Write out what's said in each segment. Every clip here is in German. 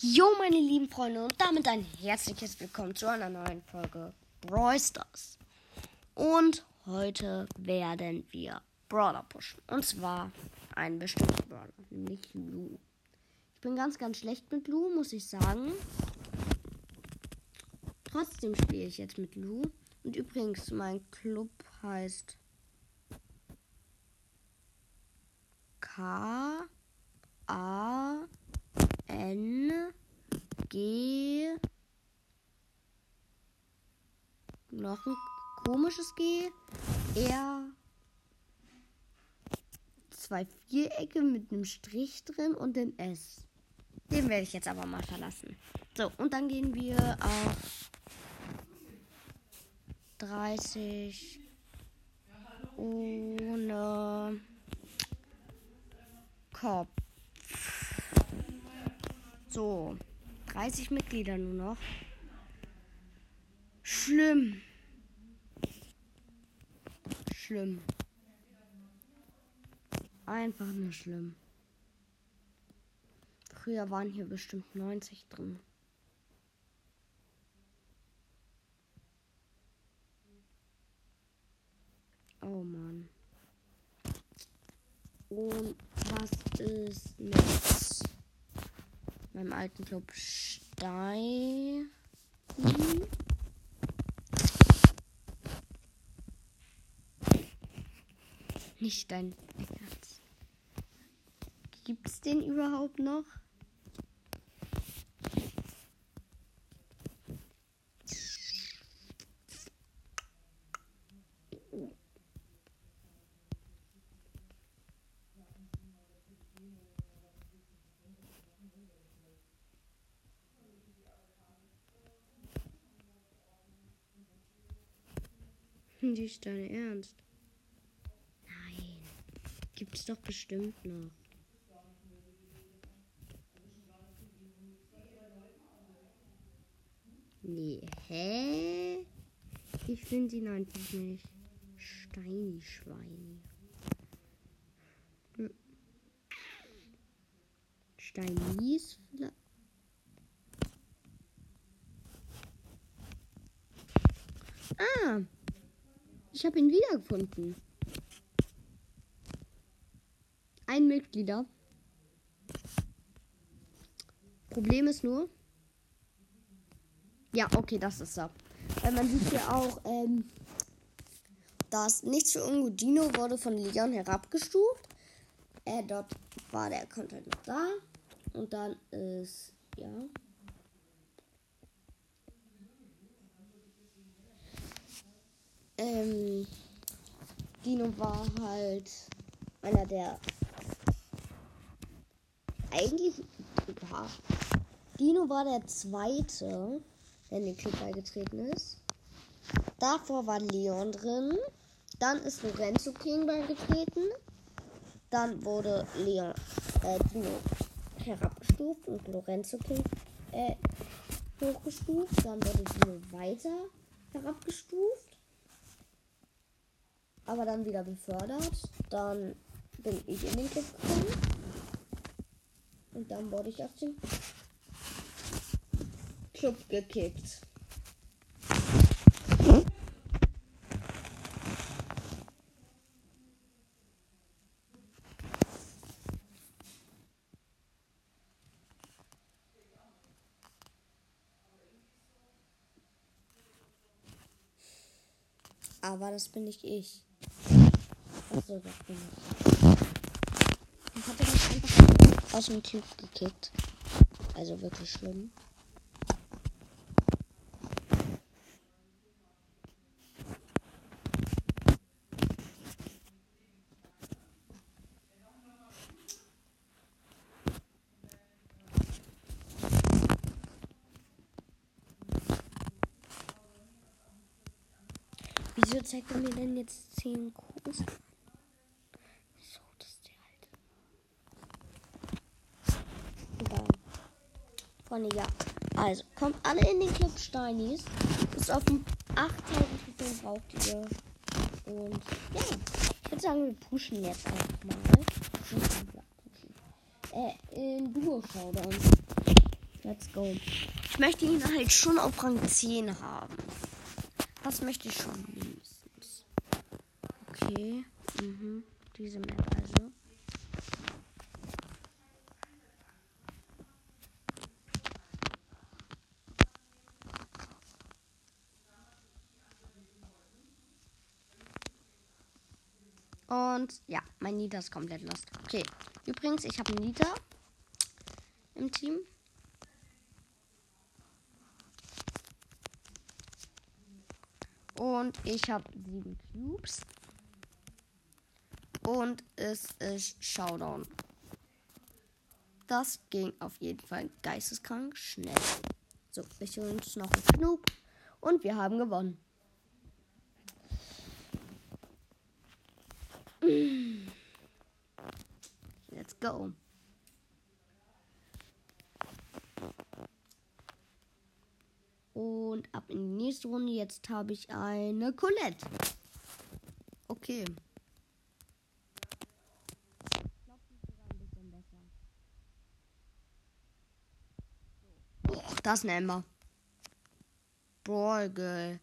Jo, meine lieben Freunde, und damit ein herzliches Willkommen zu einer neuen Folge Brawl. Und heute werden wir Brawler pushen. Und zwar einen bestimmten Brawler, nämlich Lu. Ich bin ganz, ganz schlecht mit Lu, muss ich sagen. Trotzdem spiele ich jetzt mit Lu. Und übrigens, mein Club heißt K A N G noch ein komisches G R zwei Vierecke mit einem Strich drin und dem S. Den werde ich jetzt aber mal verlassen. So, und dann gehen wir auf 30 ohne Kopf. So, 30 Mitglieder nur noch. Schlimm. Schlimm. Einfach nur schlimm. Früher waren hier bestimmt 90 drin. Oh Mann. Und was ist mit meinem alten Club Stein? Nicht dein Herz. Gibt's den überhaupt noch? Nicht dein Ernst? Nein. Gibt's doch bestimmt noch. Nee, hä? Ich finde ihn einfach nicht. Steini-Schweini. Hm. Steinis vielleicht? Ah! Ich habe ihn wiedergefunden. Ein Mitglieder. Problem ist nur. Ja, okay, das ist er. Weil man sieht hier auch, ähm, dass nichts für Ungodino wurde von Leon herabgestuft. Äh, dort war der Content noch da. Und dann ist, ja. Ähm, Dino war halt einer der eigentlich ja, Dino war der zweite, der in den Club beigetreten ist. Davor war Leon drin. Dann ist Lorenzo King beigetreten. Dann wurde Leon äh, Dino herabgestuft und Lorenzo King äh, hochgestuft. Dann wurde Dino weiter herabgestuft aber dann wieder befördert. Dann bin ich in den Club gekommen. Und dann wurde ich auf den Club gekickt. Aber das bin nicht ich. Achso, das bin ich. Ich hatte mich einfach aus dem Typ gekickt. Also wirklich schlimm. Wieso zeigt er mir denn jetzt 10 Kuss? So, das ist der alte. Egal. Freunde, ja. Also, kommt alle in den Club Steinis. Ist auf dem 8000 Trophäen braucht ihr. Und ja, ich würde sagen, wir pushen jetzt einfach mal. Äh, in Duo Showdown. Let's go. Ich möchte ihn halt schon auf Rang 10 haben. Das möchte ich schon mindestens. Okay. Mhm. Diese Map also. Und ja, mein Nita ist komplett lost. Okay. Übrigens, ich habe Nita im Team. Und ich habe sieben Cubes. Und es ist Showdown. Das ging auf jeden Fall geisteskrank schnell. So, wir holen uns noch einen Snoop. Und wir haben gewonnen. Let's go. Und ab in die nächste Runde. Jetzt habe ich eine Colette. Okay. Oh, das ist ein Ember. Brawl Girl.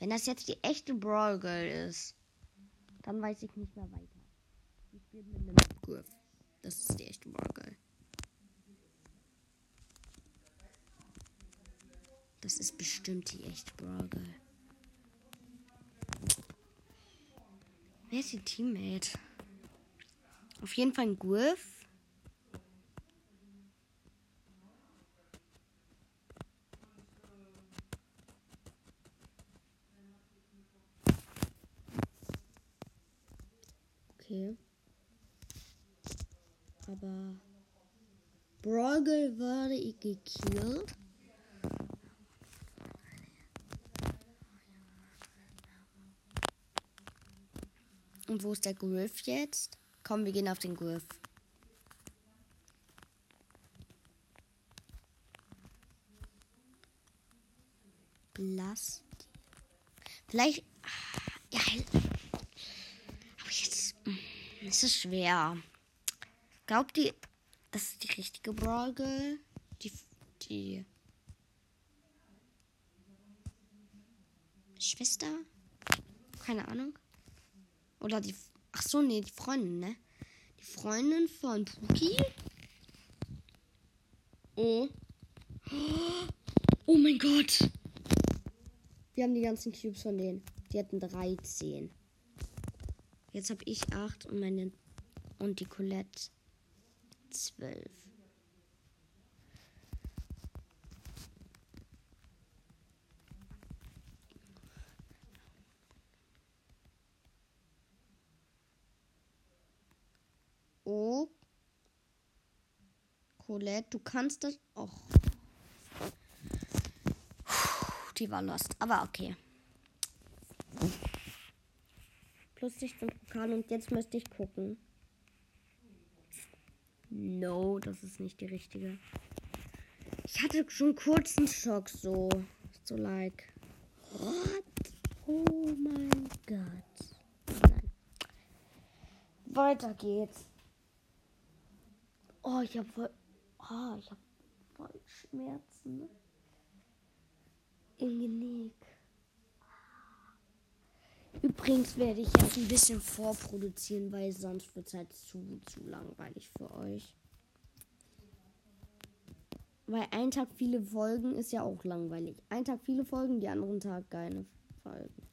Wenn das jetzt die echte Brawl Girl ist, dann weiß ich nicht mehr weiter. Ich spiele mit einem Griff. Das ist die echte Brawl Girl. Das ist bestimmt die echte Brawl. Wer ist die Teammate? Auf jeden Fall ein Griff. Okay. Aber Brawl Girl wurde gekillt. Und wo ist der Griff jetzt? Komm, wir gehen auf den Griff. Blass. Vielleicht. Ja. Aber jetzt. hm, Es ist schwer. Glaubt ihr, das ist die richtige Brawl? Die. Die. Schwester? Keine Ahnung. Oder die. Ach so, nee, die Freundin, ne? Die Freundin von Puki. Oh. Oh mein Gott. Wir haben die ganzen Cubes von denen. Die hatten 13. Jetzt habe ich 8 und meine. Und die Colette 12. Colette, du kannst das. Och. Die war lost. Aber okay. Plus 16 Pokal und jetzt müsste ich gucken. No, das ist nicht die richtige. Ich hatte schon kurz einen Schock so. So like. What? Oh mein Gott. Weiter geht's. Oh, ich habe voll. Oh, ich habe voll Schmerzen. Im Genick. Übrigens werde ich jetzt ein bisschen vorproduzieren, weil sonst wird es halt zu, zu langweilig für euch. Weil ein Tag viele Folgen ist ja auch langweilig. Ein Tag viele Folgen, die anderen Tag keine Folgen.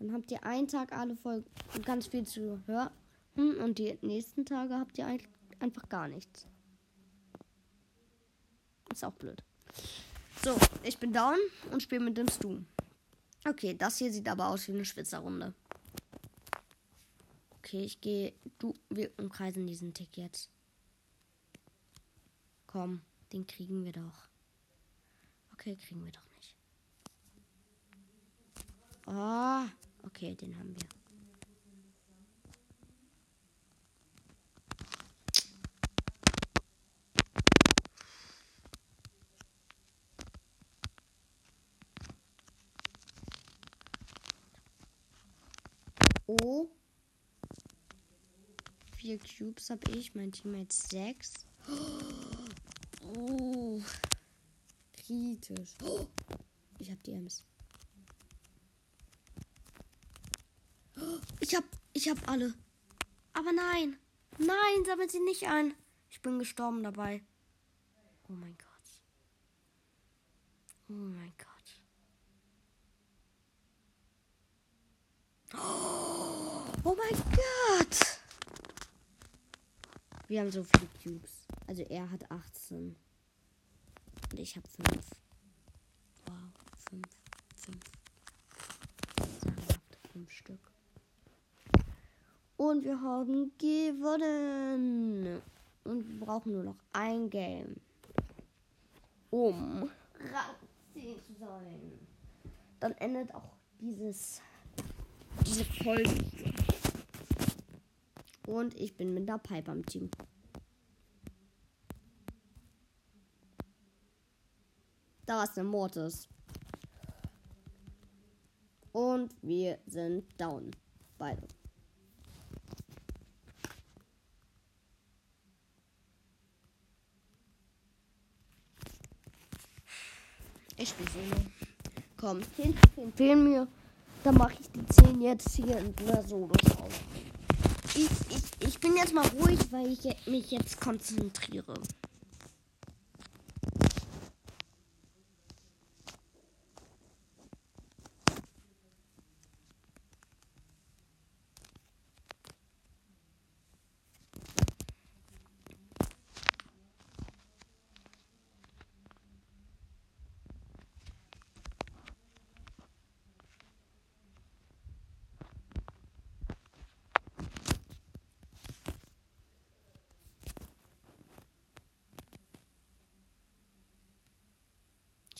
Dann habt ihr einen Tag alle Folgen und ganz viel zu hören und die nächsten Tage habt ihr ein- einfach gar nichts. Ist auch blöd. So, ich bin down und spiele mit dem Stu. Okay, das hier sieht aber aus wie eine Schwitzerrunde. Okay, ich gehe. Du, wir umkreisen diesen Tick jetzt. Komm, den kriegen wir doch. Okay, kriegen wir doch nicht. Ah, okay, den haben wir. Oh. Vier Cubes habe ich, mein Teammate sechs. Oh. kritisch. Oh, ich habe die Ems. Ich hab, ich hab alle. Aber nein. Nein, sammelt sie nicht ein. Ich bin gestorben dabei. Oh mein Gott. Oh mein Gott. Oh mein Gott. Wir haben so viele Cubes. Also er hat 18. Und ich habe 5. Wow, 5. 5. Sagenhaft 5 Stück. Und wir haben gewonnen. Und wir brauchen nur noch ein Game. Um 10 zu sein. Dann endet auch dieses diese Folge. Und ich bin mit der Pipe am Team. Da ist eine Mortis. Und wir sind down. Beide. Ich spiele Solo. Komm, hinten fehlen mir. Dann mache ich die 10 jetzt hier in der Solo-Show. Ich, ich, bin jetzt mal ruhig, weil ich mich jetzt konzentriere.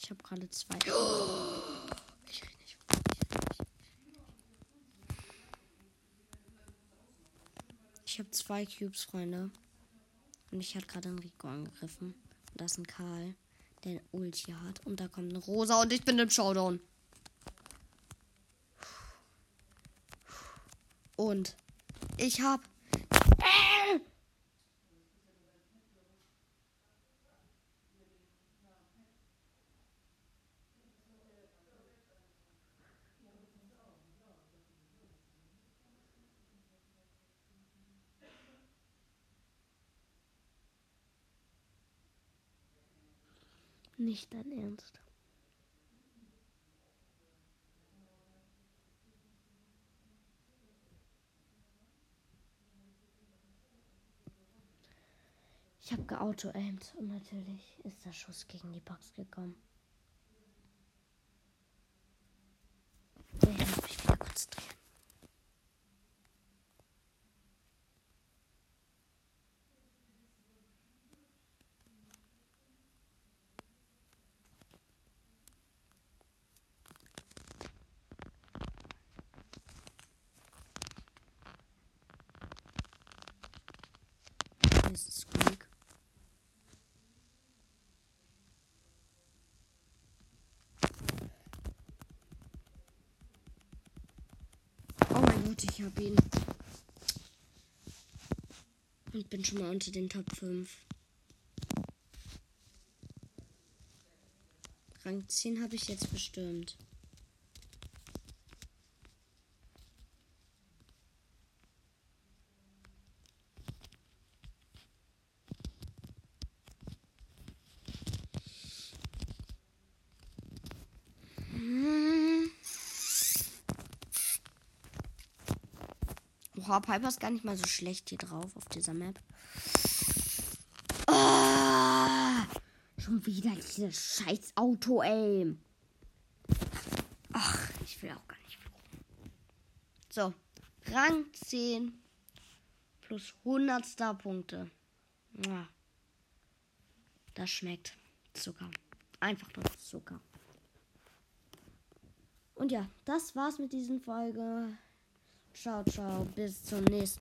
Ich habe gerade zwei. Ich rede nicht. Ich habe zwei Cubes, Freunde. Und ich hatte gerade einen Rico angegriffen. Und das ist ein Karl, der ein Ulti hat. Und da kommt eine Rosa und ich bin im Showdown. Und ich habe Nicht dein Ernst. Ich habe geauto-aimed und natürlich ist der Schuss gegen die Box gekommen. Ich muss mich wieder konzentrieren. Hier ist Squeak. Gott, ich hab ihn. Und bin schon mal unter den Top 5. Rang 10 habe ich jetzt bestimmt. Hm. Oha, Piper ist gar nicht mal so schlecht hier drauf auf dieser Map. Ah, schon wieder dieses scheiß Auto, ey. Ach, ich will auch gar nicht fluchen. So, Rang 10 plus 100 Star-Punkte. Das schmeckt Zucker. Einfach nur Zucker. Und ja, das war's mit dieser Folge. Ciao, ciao. Bis zum nächsten